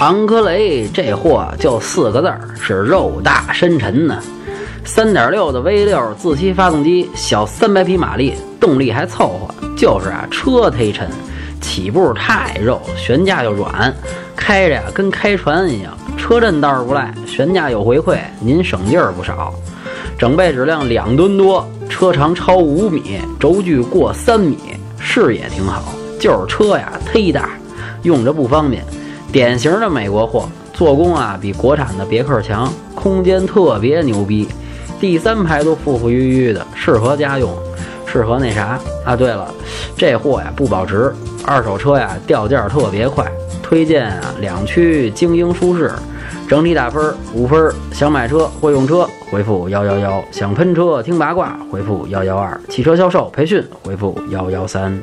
昂科雷这货就四个字儿，是肉大深沉呢。三点六的 V 六自吸发动机，小三百匹马力，动力还凑合，就是啊车忒沉，起步太肉，悬架又软，开着呀跟开船一样。车震倒是不赖，悬架有回馈，您省劲儿不少。整备质量两吨多，车长超五米，轴距过三米，视野挺好，就是车呀忒大，用着不方便。典型的美国货，做工啊比国产的别克强，空间特别牛逼，第三排都富富裕裕的，适合家用，适合那啥啊。对了，这货呀不保值，二手车呀掉价特别快，推荐啊两驱精英舒适，整体打分五分。想买车会用车，回复幺幺幺；想喷车听八卦，回复幺幺二；汽车销售培训，回复幺幺三。